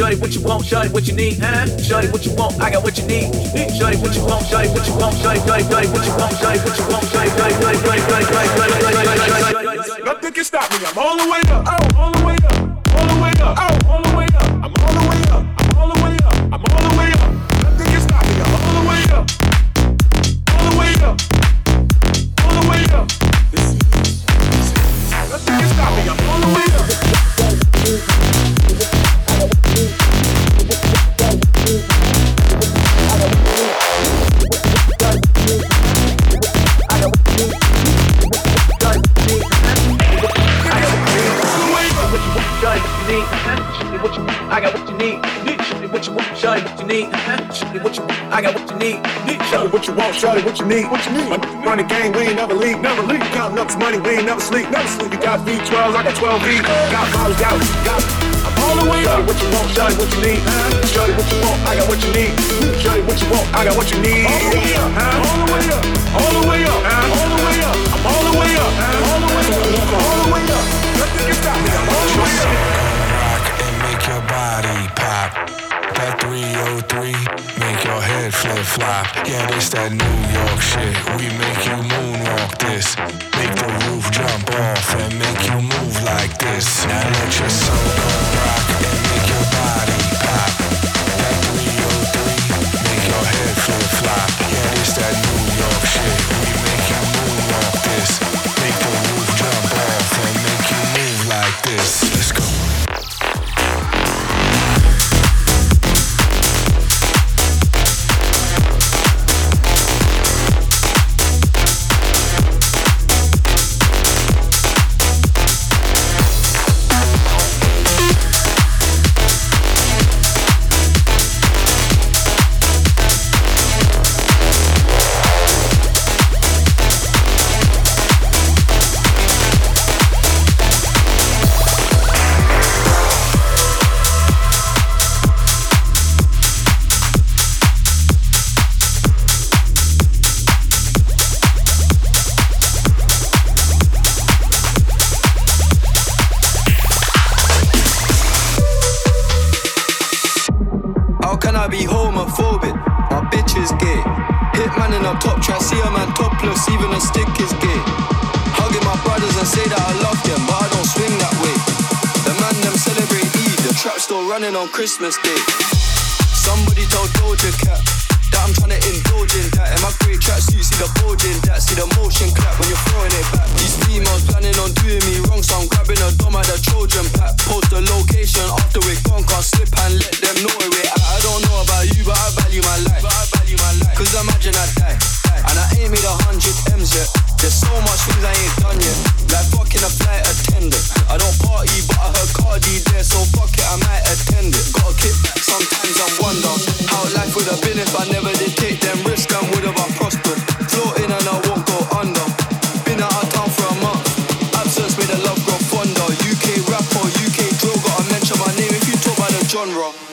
Shorty, what you want? Shorty, what you need, huh? Shorty, what you want? I got what you need. Shorty, what you want? Shorty, what you want? Shorty, shorty, shorty, what you want? Shorty, what you want? Shorty, shorty, shorty, shorty, shorty, shorty, shorty, shorty, shorty. Nothing can stop me. I'm all the way up. Oh, all the way up. Need. What you need? Run the game, we ain't never leave. Never leave. Counting up this money, we ain't never sleep. Never sleep. You got V12, I got 12 V. Got bottles, got got. I'm all the way up. Show me what you want. Show me what you need. Show me what you want. I got what you need. Show me what you want. I got what you need. All the way up. All the way up. All the way up. All the way up. I'm all the way up. All the way up. All the way up. Nothing can stop me. I'm all the way up. Rock and make your body pop that 303, make your head flip flop. Yeah, this that New York shit. We make you moonwalk this. Make the roof jump off and make you move like this. Now let your soul rock Christmas Day. Somebody told Doja Cat that I'm trying to indulge in. That in my grey tracksuit, see the bulging. That see the motion clap when you're throwing it back. These females planning on doing me wrong, so I'm grabbing a dome at the Trojan pack. Post the location after we're gone, can't slip and let them know where we're at. I don't know about you, but I value my life. But I value my life. Cause imagine I die. And I ain't made a hundred M's yet. There's so much things I ain't done yet. Like fucking a flight attendant. I don't party, but I heard Cardi there, so fuck it, I might attend it. Gotta kick back, sometimes I wonder how life would have been if I never did take them risks and would have I prospered. Floating and I won't go under. Been out of town for a month. Absence made the love grow fonder. UK rapper, UK drill, gotta mention my name if you talk about the genre.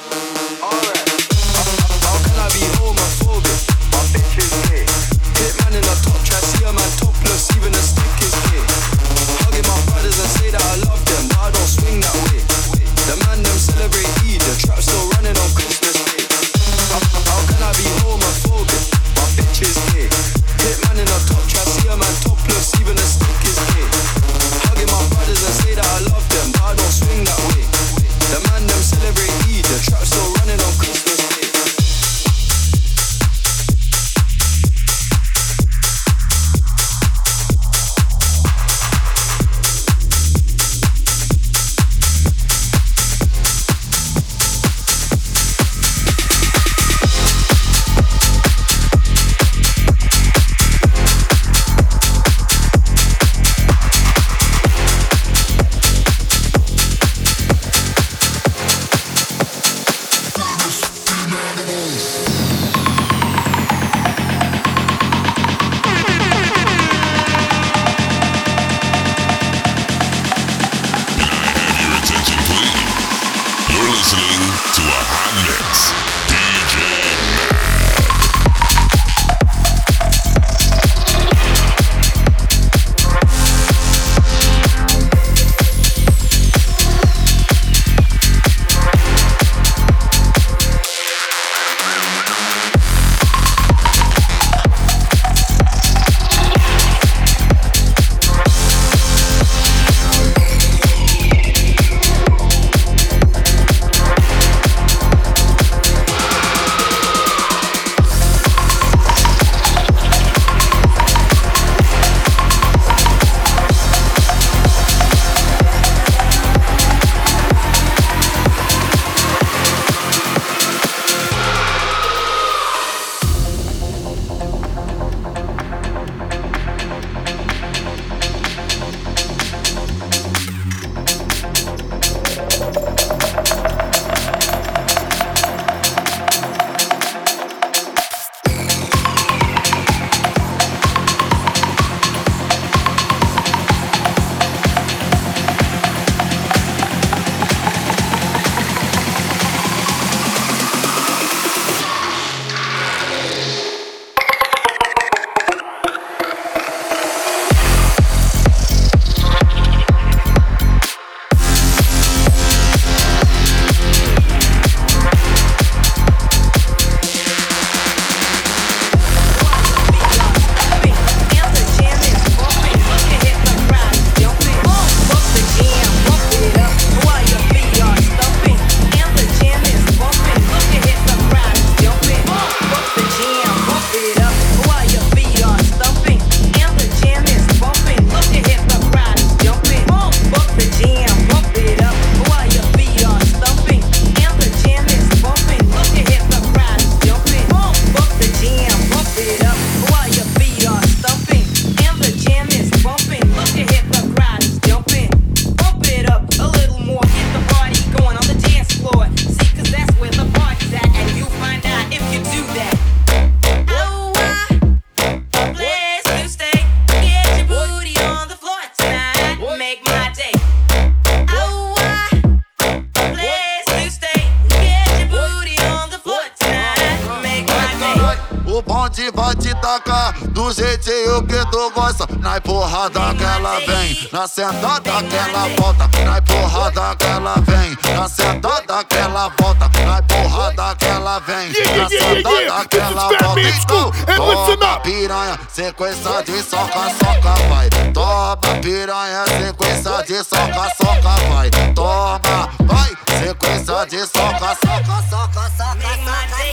Jeitinho que tu gosta. Na empurrada que ela vem, na sentada que ela volta. Na empurrada que ela vem, na sentada que ela volta. Na empurrada que ela vem, na sentada que ela volta. Então, toma piranha, sequência de soca, soca, vai. Toma piranha, sequência de soca, soca, vai. Toma, vai, sequência de soca, soca, soca, soca, soca.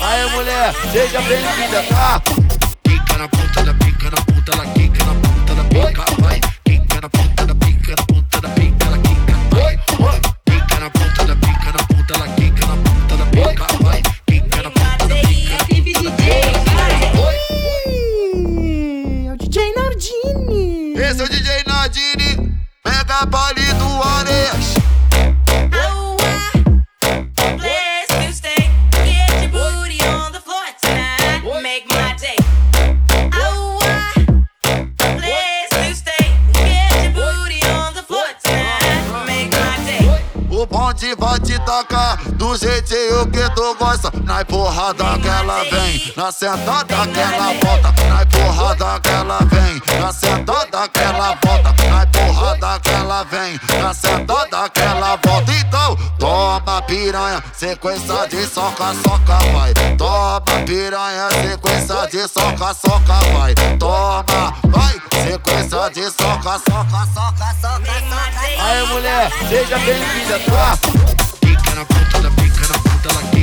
Aí mulher, seja bem-vinda, tá? Pica na ponta da pica na ponta, ela quica na ponta da pica, vai. Pica na ponta da pica na ponta da pica, ela quica, vai. Pica na ponta da pica na ponta, ela quica na ponta da pica, vai. Pica na ponta da pica na ponta da pica, É o DJ Nardini. Esse é o DJ mega palito Areias. Place to Vai te tacar do jeitinho que tu gosta. Na empurrada que ela vem, na sentada que ela volta. Na empurrada que ela vem, na sentada que ela volta. Na empurrada que ela vem, na sentada que ela volta. Então, toma piranha, sequência de soca, soca, vai. Toma piranha, sequência de soca, soca, vai. Toma, vai, sequência de soca, soca, soca, soca, soca. Aí mulher, seja bem-vinda, tá? Pica na ponta da pica na ponta, ela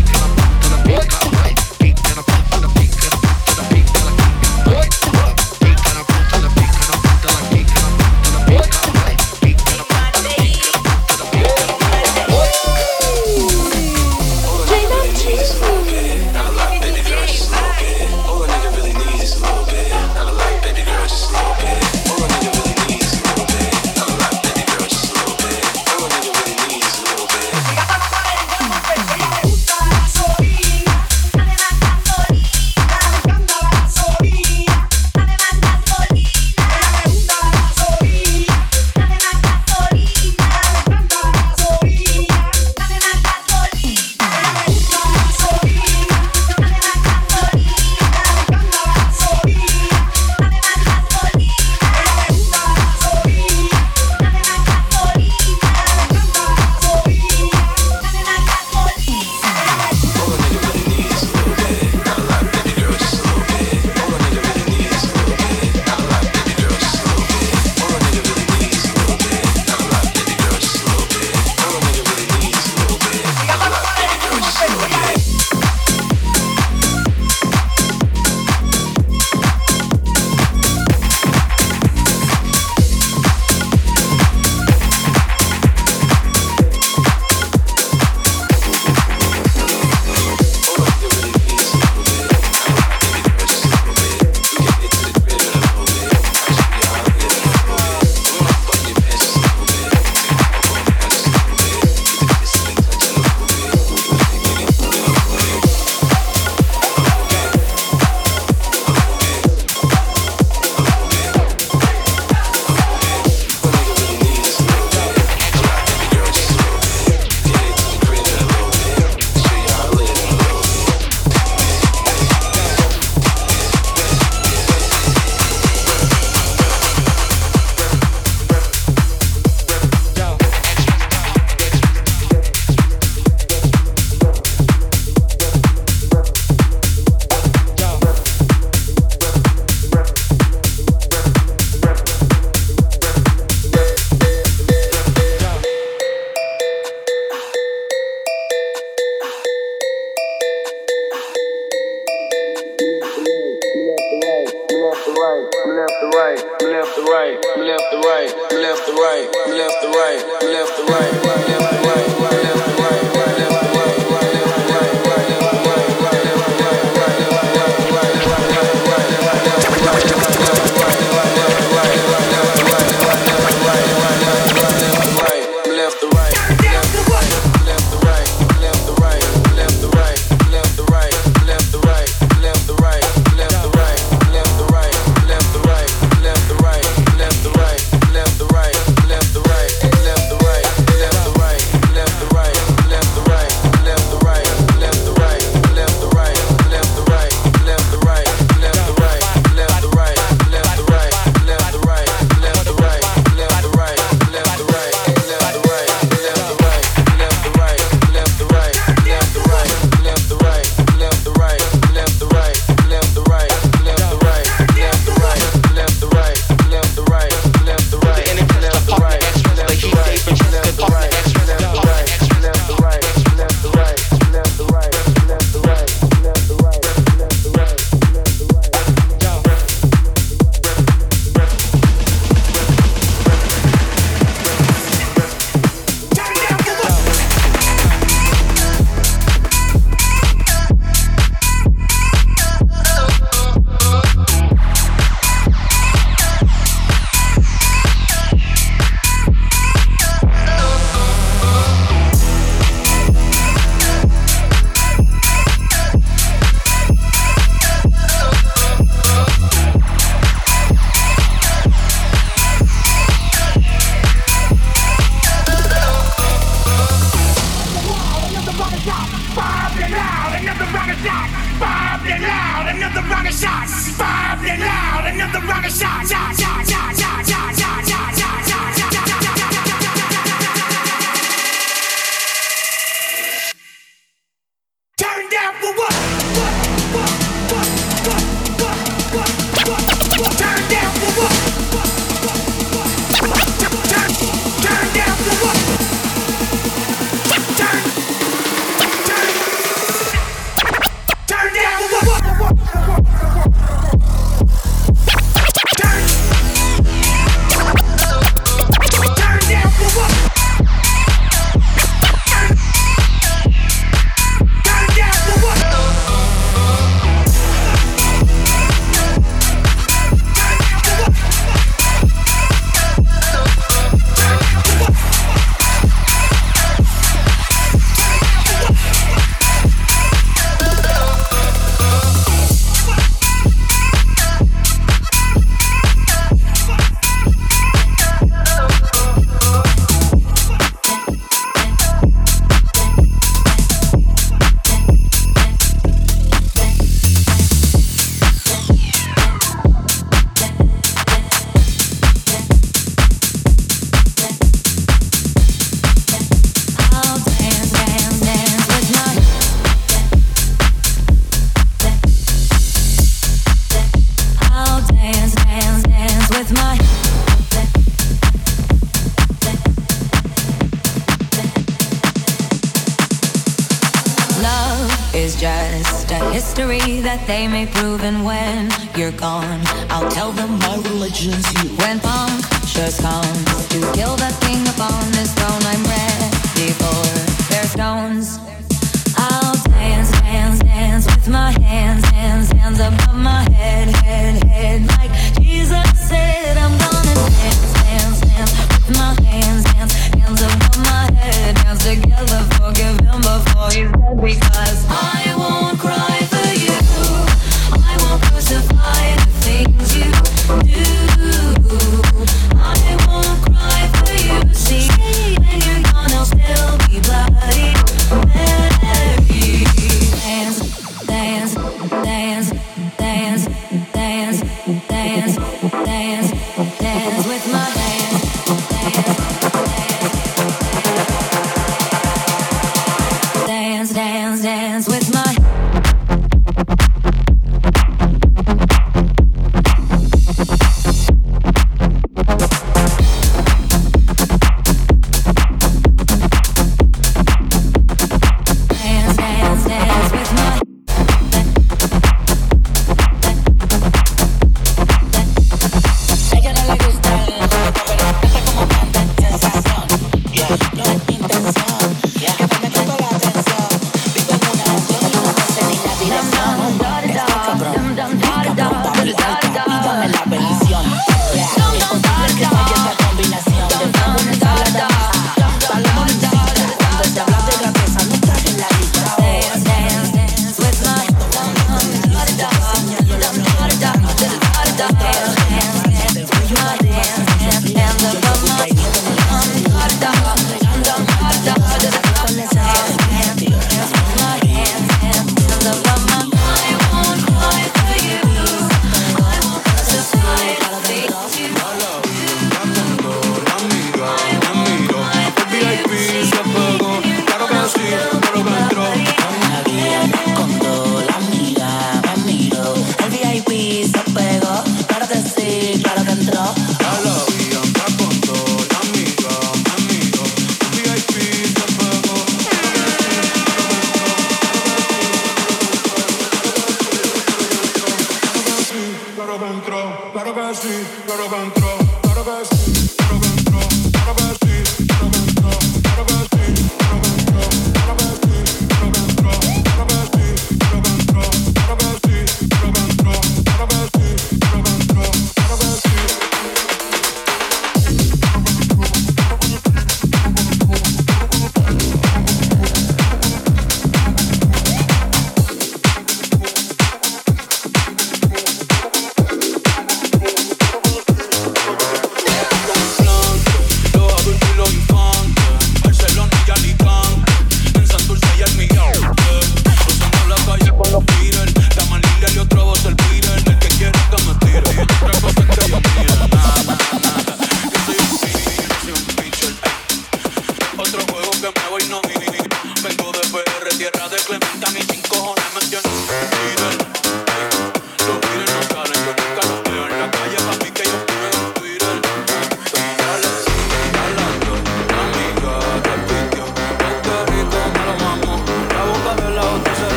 they may prove. And when you're gone,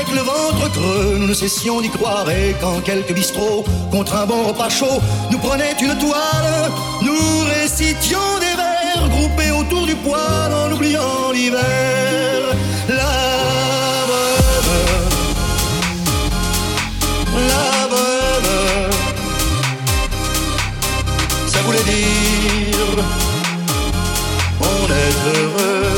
Avec le ventre creux, nous ne cessions d'y croire. Et quand quelques bistrots, contre un bon repas chaud, nous prenaient une toile, nous récitions des vers groupés autour du poêle en oubliant l'hiver. La veuve, la veuve, ça voulait dire on est heureux.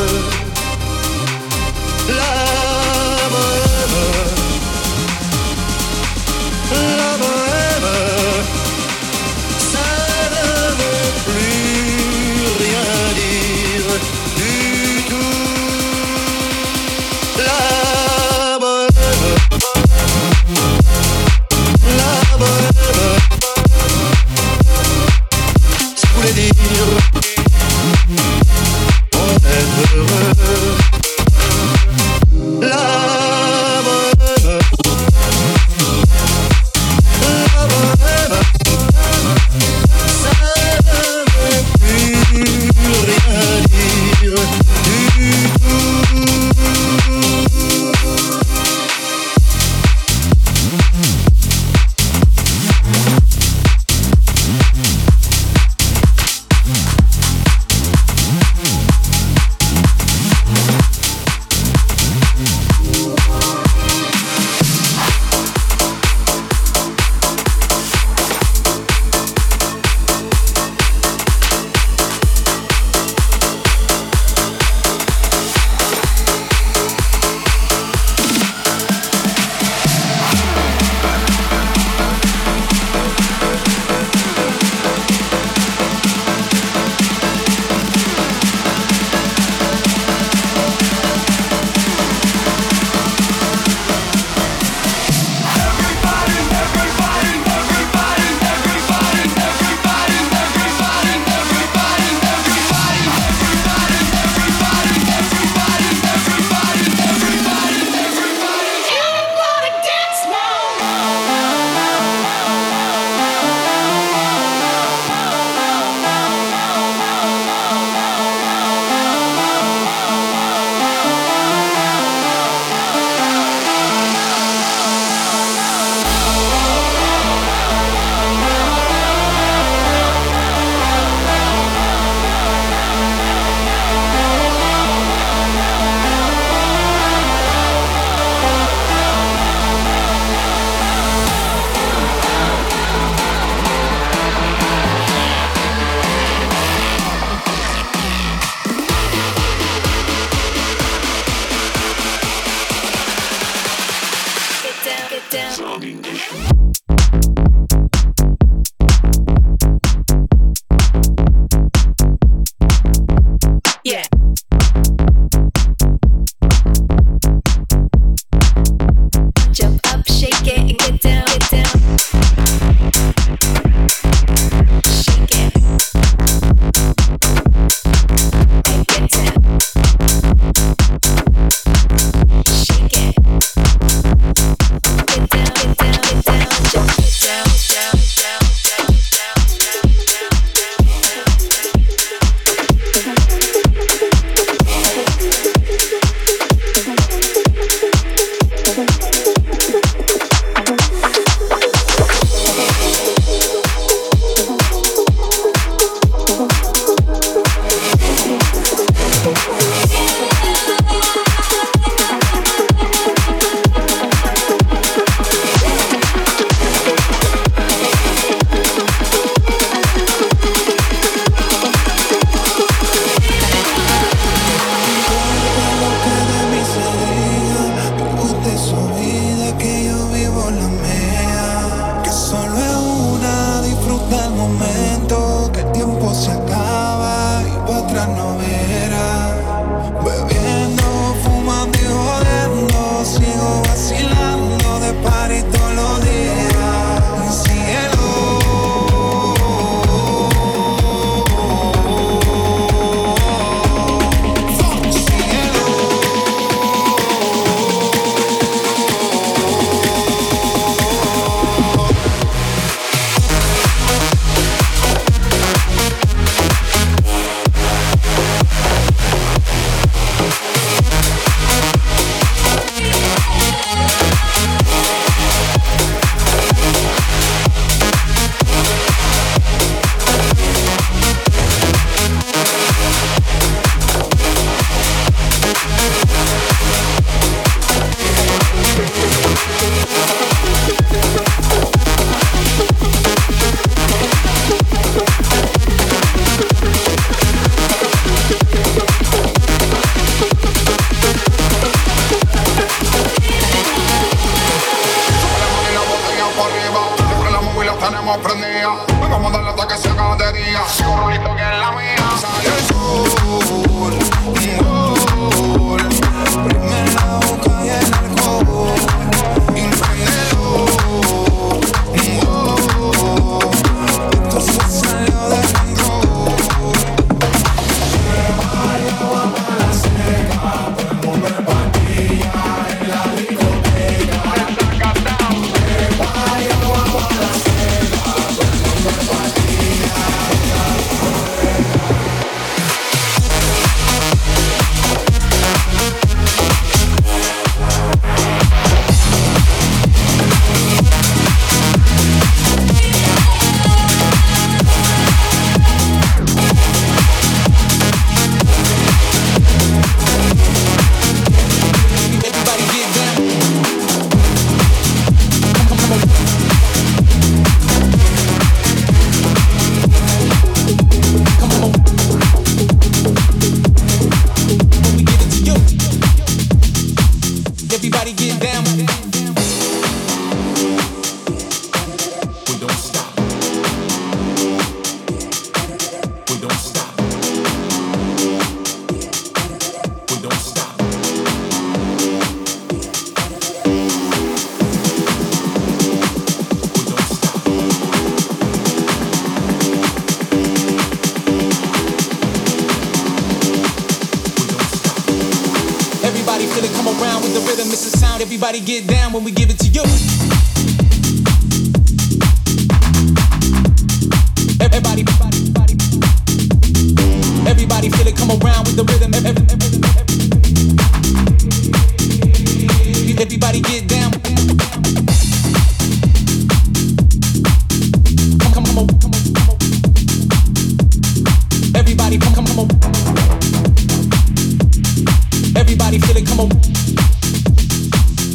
Everybody feel it, come on.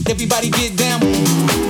Everybody get down.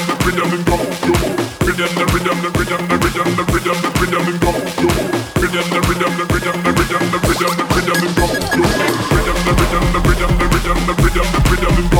Rhythm, the rhythm, the rhythm and go, go. Rhythm, the rhythm, the rhythm, the rhythm, the rhythm, the rhythm and go, go. Rhythm, the rhythm, the rhythm, the rhythm, the rhythm, the rhythm and go, go. Rhythm, the rhythm, the rhythm, the rhythm, the rhythm, the rhythm and go, go. Rhythm,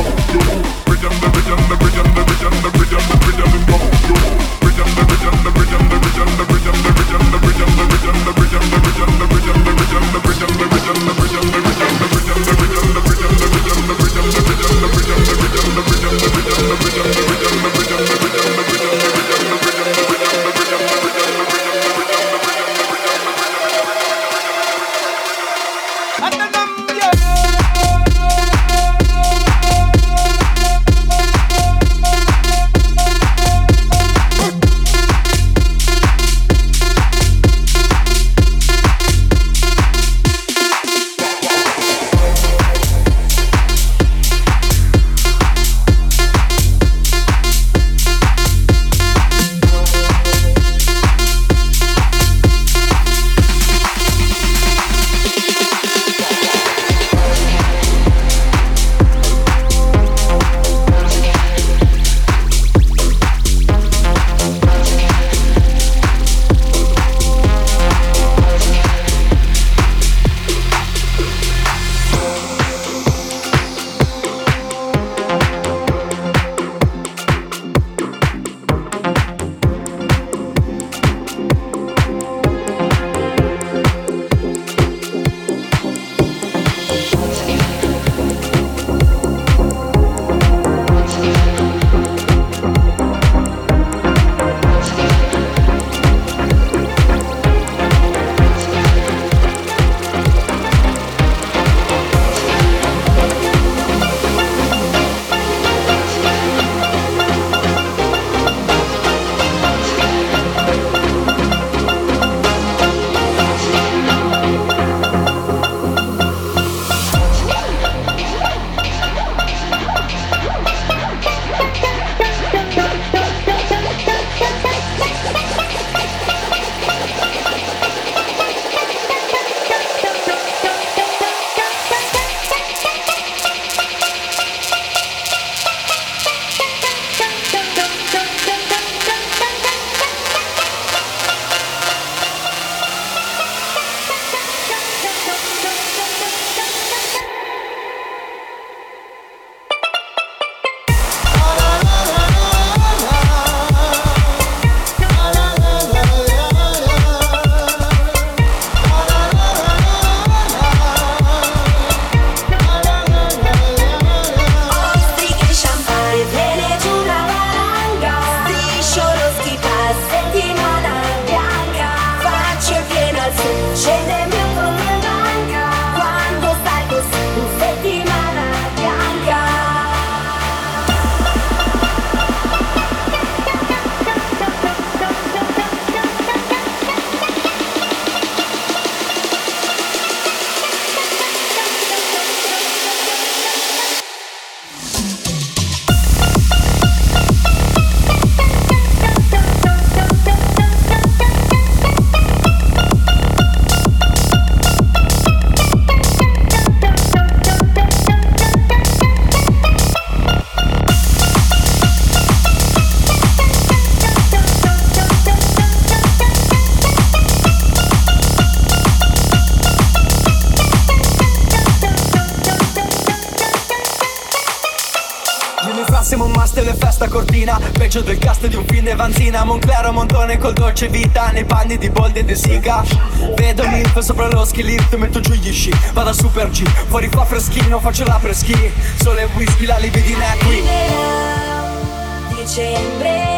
Vanzina Monclero Montone col dolce vita Nei panni di Bold e De Siga Vedo milf sopra lo ski Metto giù gli sci Vado a super G. Fuori fa freschino Faccio la preschi Sole e whisky La libidina è qui Dicembre,